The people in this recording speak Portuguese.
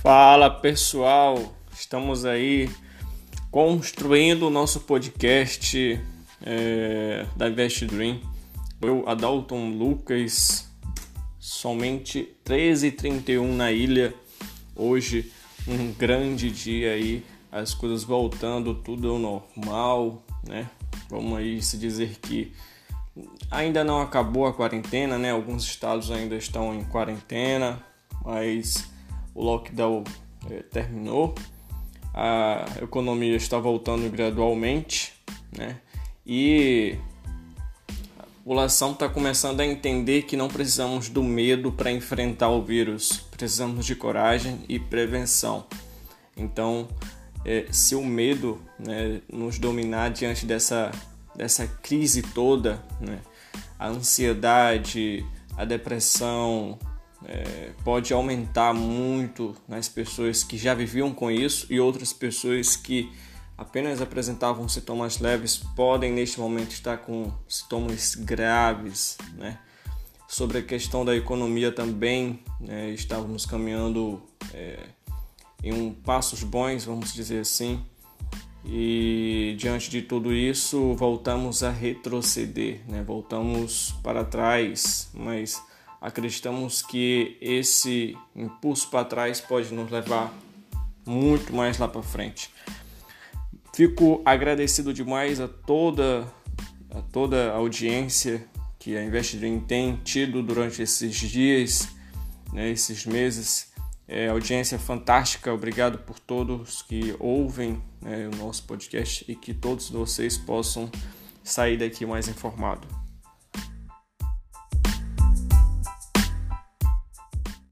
Fala pessoal, estamos aí construindo o nosso podcast é, da Invest Dream. Eu, Adalton Lucas, somente 13h31 na ilha. Hoje, um grande dia aí, as coisas voltando, tudo ao normal, né? Vamos aí se dizer que ainda não acabou a quarentena, né? Alguns estados ainda estão em quarentena, mas o lockdown é, terminou, a economia está voltando gradualmente, né? E a população está começando a entender que não precisamos do medo para enfrentar o vírus, precisamos de coragem e prevenção. Então, é, se o medo né, nos dominar diante dessa, dessa crise toda, né, a ansiedade, a depressão, é, pode aumentar muito nas pessoas que já viviam com isso e outras pessoas que apenas apresentavam sintomas leves podem neste momento estar com sintomas graves, né? Sobre a questão da economia também, né, estávamos caminhando é, em um passos bons, vamos dizer assim, e diante de tudo isso voltamos a retroceder, né? voltamos para trás, mas acreditamos que esse impulso para trás pode nos levar muito mais lá para frente. Fico agradecido demais a toda a toda a audiência que a Investdream tem tido durante esses dias, né, esses meses. É, audiência fantástica, obrigado por todos que ouvem né, o nosso podcast e que todos vocês possam sair daqui mais informados.